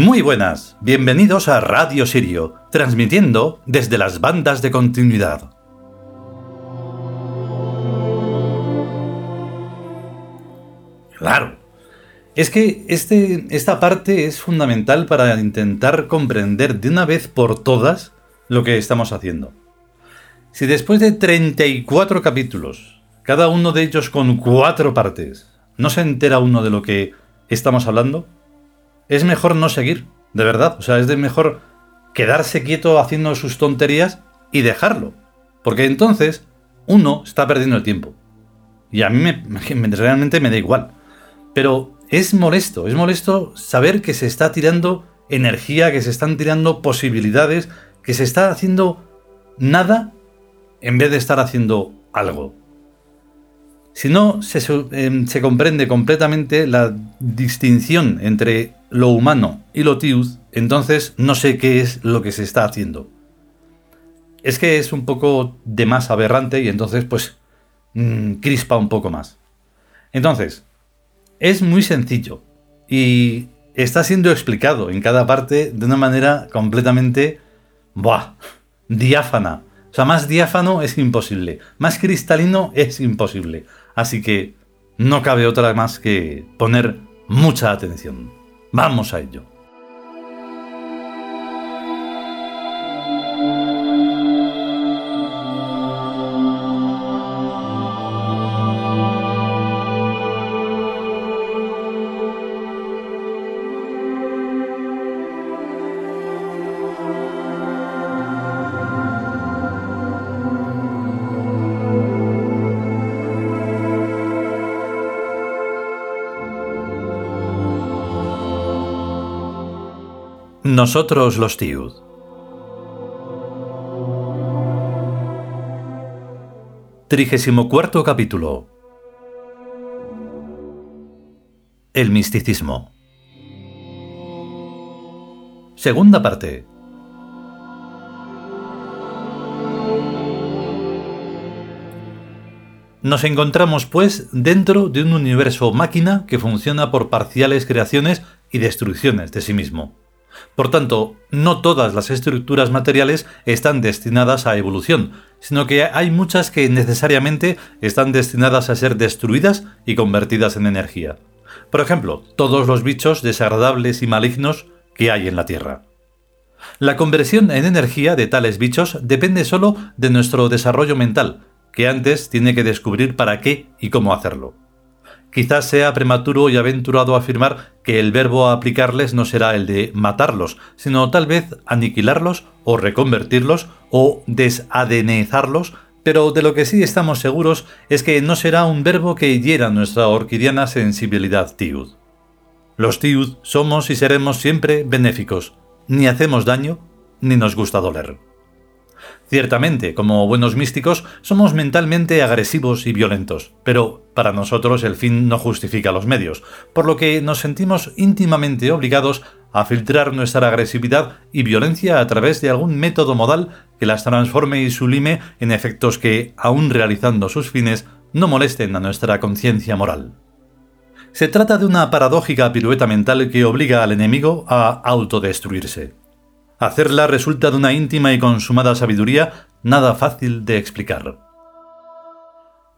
Muy buenas, bienvenidos a Radio Sirio, transmitiendo desde las bandas de continuidad. Claro, es que este, esta parte es fundamental para intentar comprender de una vez por todas lo que estamos haciendo. Si después de 34 capítulos, cada uno de ellos con cuatro partes, no se entera uno de lo que estamos hablando, es mejor no seguir, de verdad. O sea, es de mejor quedarse quieto haciendo sus tonterías y dejarlo. Porque entonces uno está perdiendo el tiempo. Y a mí me, realmente me da igual. Pero es molesto, es molesto saber que se está tirando energía, que se están tirando posibilidades, que se está haciendo nada en vez de estar haciendo algo. Si no se, em, se, comprende completamente la distinción entre lo humano y lo tiud, entonces no sé qué es lo que se está haciendo. Es que es un poco de más aberrante y entonces pues mm, crispa un poco más. Entonces, es muy sencillo y está siendo explicado en cada parte de una manera completamente... ¡Buah! Diáfana. O sea, más diáfano es imposible. Más cristalino es imposible. Así que no cabe otra más que poner mucha atención. Vamos a ello. Nosotros los Tiud. Trigésimo cuarto capítulo. El misticismo. Segunda parte. Nos encontramos, pues, dentro de un universo máquina que funciona por parciales creaciones y destrucciones de sí mismo. Por tanto, no todas las estructuras materiales están destinadas a evolución, sino que hay muchas que necesariamente están destinadas a ser destruidas y convertidas en energía. Por ejemplo, todos los bichos desagradables y malignos que hay en la Tierra. La conversión en energía de tales bichos depende solo de nuestro desarrollo mental, que antes tiene que descubrir para qué y cómo hacerlo. Quizás sea prematuro y aventurado afirmar que el verbo a aplicarles no será el de matarlos, sino tal vez aniquilarlos o reconvertirlos o desadenezarlos, pero de lo que sí estamos seguros es que no será un verbo que hiera nuestra orquidiana sensibilidad tiud. Los tiud somos y seremos siempre benéficos, ni hacemos daño, ni nos gusta doler. Ciertamente, como buenos místicos, somos mentalmente agresivos y violentos, pero para nosotros el fin no justifica los medios, por lo que nos sentimos íntimamente obligados a filtrar nuestra agresividad y violencia a través de algún método modal que las transforme y sublime en efectos que, aun realizando sus fines, no molesten a nuestra conciencia moral. Se trata de una paradójica pirueta mental que obliga al enemigo a autodestruirse. Hacerla resulta de una íntima y consumada sabiduría nada fácil de explicar.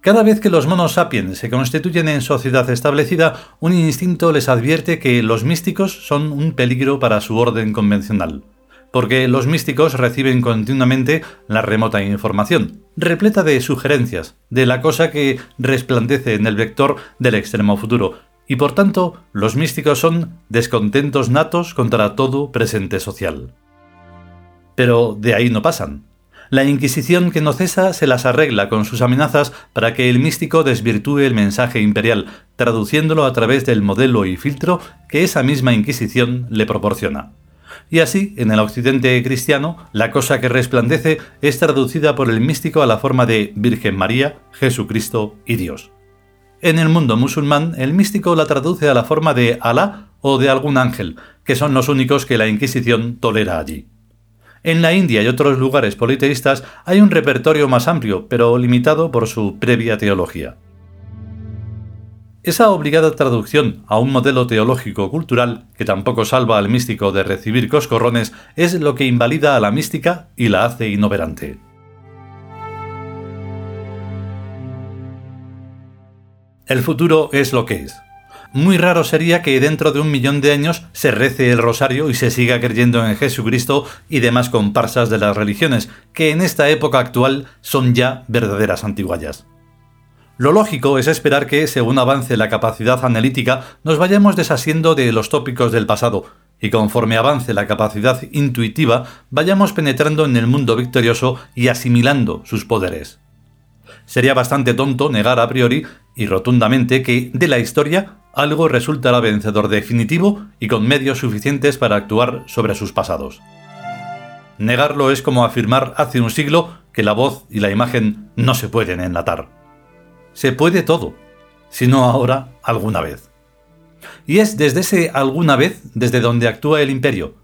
Cada vez que los monos sapiens se constituyen en sociedad establecida, un instinto les advierte que los místicos son un peligro para su orden convencional, porque los místicos reciben continuamente la remota información, repleta de sugerencias, de la cosa que resplandece en el vector del extremo futuro, y por tanto los místicos son descontentos natos contra todo presente social. Pero de ahí no pasan. La Inquisición que no cesa se las arregla con sus amenazas para que el místico desvirtúe el mensaje imperial, traduciéndolo a través del modelo y filtro que esa misma Inquisición le proporciona. Y así, en el occidente cristiano, la cosa que resplandece es traducida por el místico a la forma de Virgen María, Jesucristo y Dios. En el mundo musulmán, el místico la traduce a la forma de Alá o de algún ángel, que son los únicos que la Inquisición tolera allí. En la India y otros lugares politeístas hay un repertorio más amplio, pero limitado por su previa teología. Esa obligada traducción a un modelo teológico-cultural que tampoco salva al místico de recibir coscorrones es lo que invalida a la mística y la hace inoperante. El futuro es lo que es. Muy raro sería que dentro de un millón de años se rece el rosario y se siga creyendo en Jesucristo y demás comparsas de las religiones, que en esta época actual son ya verdaderas antiguallas. Lo lógico es esperar que, según avance la capacidad analítica, nos vayamos desasiendo de los tópicos del pasado, y conforme avance la capacidad intuitiva, vayamos penetrando en el mundo victorioso y asimilando sus poderes. Sería bastante tonto negar a priori y rotundamente que, de la historia, algo resultará vencedor definitivo y con medios suficientes para actuar sobre sus pasados. Negarlo es como afirmar hace un siglo que la voz y la imagen no se pueden enlatar se puede todo, si no ahora, alguna vez. Y es desde ese alguna vez desde donde actúa el imperio.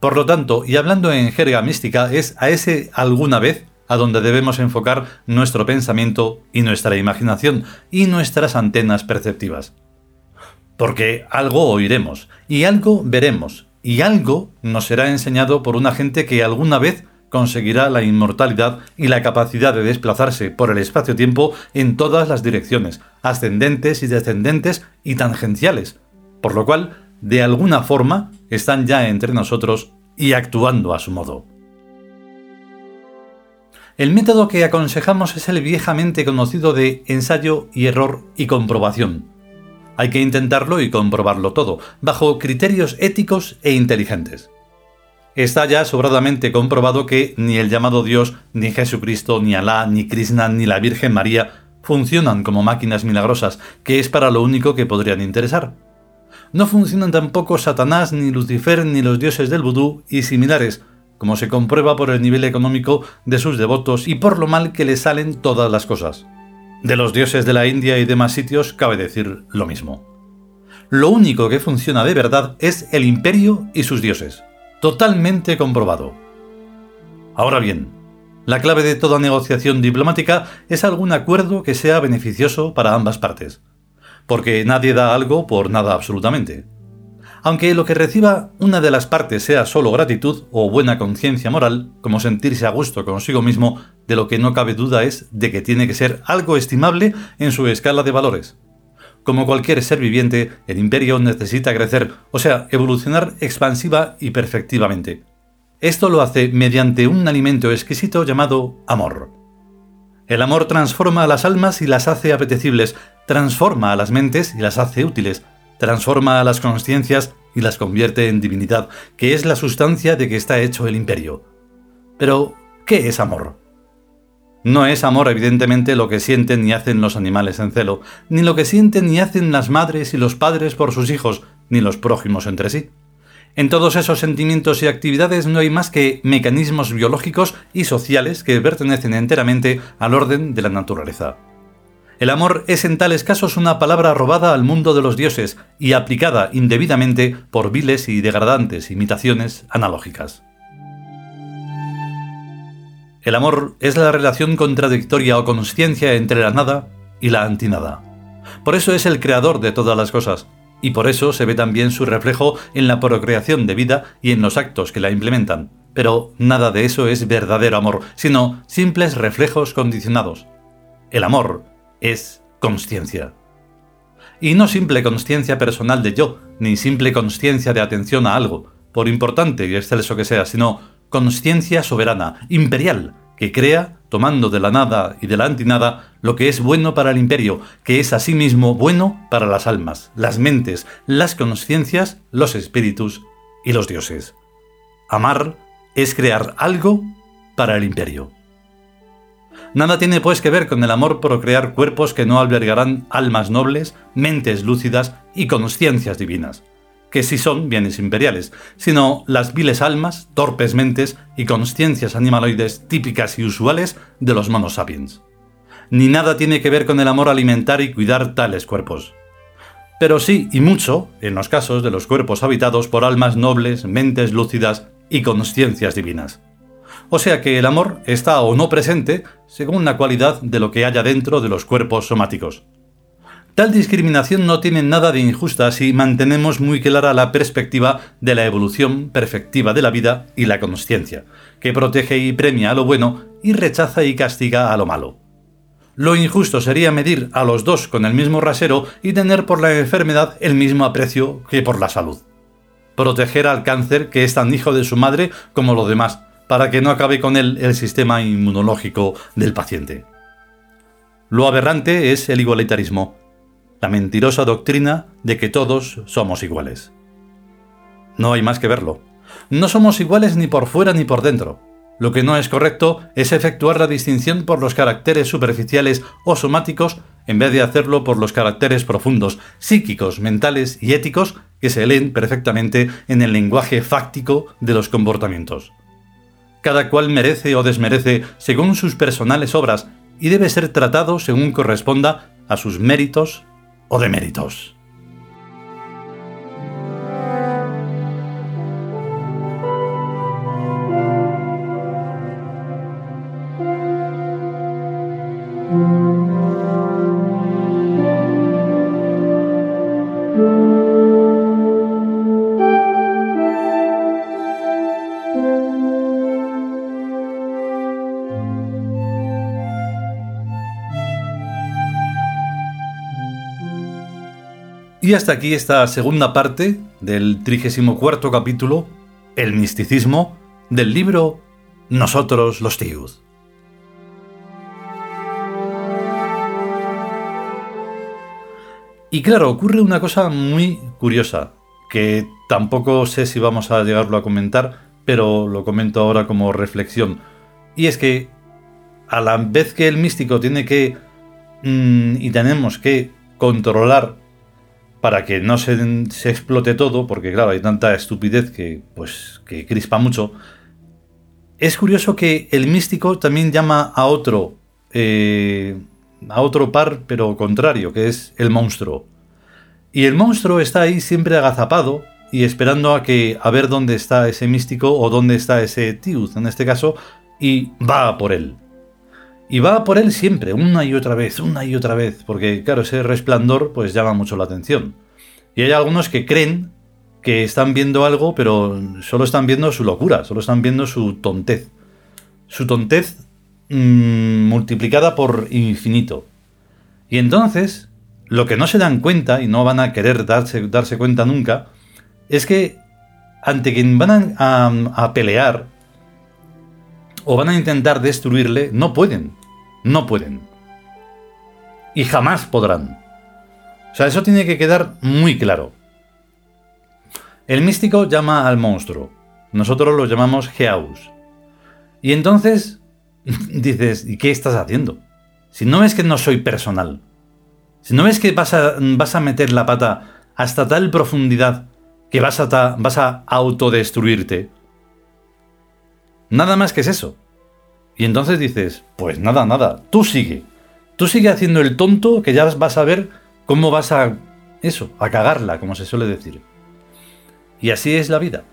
Por lo tanto, y hablando en jerga mística, es a ese alguna vez a donde debemos enfocar nuestro pensamiento y nuestra imaginación y nuestras antenas perceptivas. Porque algo oiremos, y algo veremos, y algo nos será enseñado por una gente que alguna vez conseguirá la inmortalidad y la capacidad de desplazarse por el espacio-tiempo en todas las direcciones, ascendentes y descendentes y tangenciales, por lo cual, de alguna forma, están ya entre nosotros y actuando a su modo. El método que aconsejamos es el viejamente conocido de ensayo y error y comprobación. Hay que intentarlo y comprobarlo todo, bajo criterios éticos e inteligentes. Está ya sobradamente comprobado que ni el llamado Dios, ni Jesucristo, ni Alá, ni Krishna, ni la Virgen María funcionan como máquinas milagrosas, que es para lo único que podrían interesar. No funcionan tampoco Satanás, ni Lucifer, ni los dioses del vudú y similares, como se comprueba por el nivel económico de sus devotos y por lo mal que les salen todas las cosas. De los dioses de la India y demás sitios cabe decir lo mismo. Lo único que funciona de verdad es el imperio y sus dioses. Totalmente comprobado. Ahora bien, la clave de toda negociación diplomática es algún acuerdo que sea beneficioso para ambas partes, porque nadie da algo por nada absolutamente. Aunque lo que reciba una de las partes sea solo gratitud o buena conciencia moral, como sentirse a gusto consigo mismo, de lo que no cabe duda es de que tiene que ser algo estimable en su escala de valores. Como cualquier ser viviente, el imperio necesita crecer, o sea, evolucionar expansiva y perfectivamente. Esto lo hace mediante un alimento exquisito llamado amor. El amor transforma a las almas y las hace apetecibles, transforma a las mentes y las hace útiles, transforma a las conciencias y las convierte en divinidad, que es la sustancia de que está hecho el imperio. Pero, ¿qué es amor? No es amor evidentemente lo que sienten y hacen los animales en celo, ni lo que sienten y hacen las madres y los padres por sus hijos, ni los prójimos entre sí. En todos esos sentimientos y actividades no hay más que mecanismos biológicos y sociales que pertenecen enteramente al orden de la naturaleza. El amor es en tales casos una palabra robada al mundo de los dioses y aplicada indebidamente por viles y degradantes imitaciones analógicas. El amor es la relación contradictoria o consciencia entre la nada y la antinada. Por eso es el creador de todas las cosas, y por eso se ve también su reflejo en la procreación de vida y en los actos que la implementan. Pero nada de eso es verdadero amor, sino simples reflejos condicionados. El amor es consciencia. Y no simple consciencia personal de yo, ni simple consciencia de atención a algo, por importante y excelso que sea, sino conciencia soberana, imperial, que crea, tomando de la nada y de la antinada, lo que es bueno para el imperio, que es asimismo bueno para las almas, las mentes, las conciencias, los espíritus y los dioses. Amar es crear algo para el imperio. Nada tiene pues que ver con el amor por crear cuerpos que no albergarán almas nobles, mentes lúcidas y conciencias divinas que sí son bienes imperiales, sino las viles almas, torpes mentes y consciencias animaloides típicas y usuales de los monos sapiens. Ni nada tiene que ver con el amor alimentar y cuidar tales cuerpos. Pero sí, y mucho, en los casos de los cuerpos habitados por almas nobles, mentes lúcidas y consciencias divinas. O sea que el amor está o no presente según la cualidad de lo que haya dentro de los cuerpos somáticos. Tal discriminación no tiene nada de injusta si mantenemos muy clara la perspectiva de la evolución perfectiva de la vida y la consciencia, que protege y premia a lo bueno y rechaza y castiga a lo malo. Lo injusto sería medir a los dos con el mismo rasero y tener por la enfermedad el mismo aprecio que por la salud. Proteger al cáncer, que es tan hijo de su madre como lo demás, para que no acabe con él el sistema inmunológico del paciente. Lo aberrante es el igualitarismo, la mentirosa doctrina de que todos somos iguales. No hay más que verlo. No somos iguales ni por fuera ni por dentro. Lo que no es correcto es efectuar la distinción por los caracteres superficiales o somáticos en vez de hacerlo por los caracteres profundos, psíquicos, mentales y éticos que se leen perfectamente en el lenguaje fáctico de los comportamientos. Cada cual merece o desmerece según sus personales obras y debe ser tratado según corresponda a sus méritos o deméritos. Y hasta aquí esta segunda parte del 34 capítulo, El misticismo, del libro Nosotros los Tíos. Y claro, ocurre una cosa muy curiosa, que tampoco sé si vamos a llegarlo a comentar, pero lo comento ahora como reflexión. Y es que a la vez que el místico tiene que mm, y tenemos que controlar para que no se, explote todo, porque claro, hay tanta estupidez que, pues, que crispa mucho. Es curioso que el místico también llama a otro, eh, a otro par, pero contrario, que es el monstruo. Y el monstruo está ahí siempre agazapado y esperando a que a ver dónde está ese místico o dónde está ese Tiuz en este caso y va por él. Y va por él siempre, una y otra vez, una y otra vez, porque claro, ese resplandor pues llama mucho la atención. Y hay algunos que creen que están viendo algo, pero solo están viendo su locura, solo están viendo su tontez. Su tontez mm, multiplicada por infinito. Y entonces, lo que no se dan cuenta, y no van a querer darse, darse cuenta nunca, es que ante quien van a pelear o van a intentar destruirle, no pueden. No pueden. Y jamás podrán. O sea, eso tiene que quedar muy claro. El místico llama al monstruo. Nosotros lo llamamos Geaus. Y entonces dices, ¿y qué estás haciendo? Si no ves que no soy personal. Si no ves que vas a, meter la pata hasta tal profundidad que vas a, vas a autodestruirte. Nada más que es eso. Y entonces dices, pues nada, nada, tú sigue. Tú sigue haciendo el tonto que ya vas a ver cómo vas a... Eso, a cagarla, como se suele decir. Y así es la vida.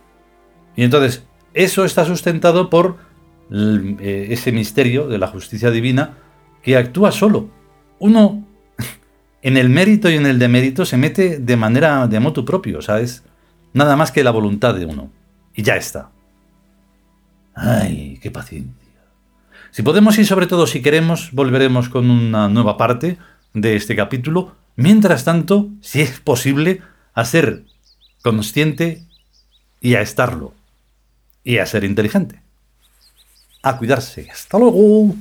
Y entonces, eso está sustentado por eh, ese misterio de la justicia divina que actúa solo. Uno, en el mérito y en el demérito, se mete de manera de motu propio, ¿sabes? Nada más que la voluntad de uno. Y ya está. Ay, qué paciencia. Si podemos y sobre todo si queremos, volveremos con una nueva parte de este capítulo. Mientras tanto, si es posible, a ser consciente y a estarlo. Y a ser inteligente. A cuidarse. Hasta luego.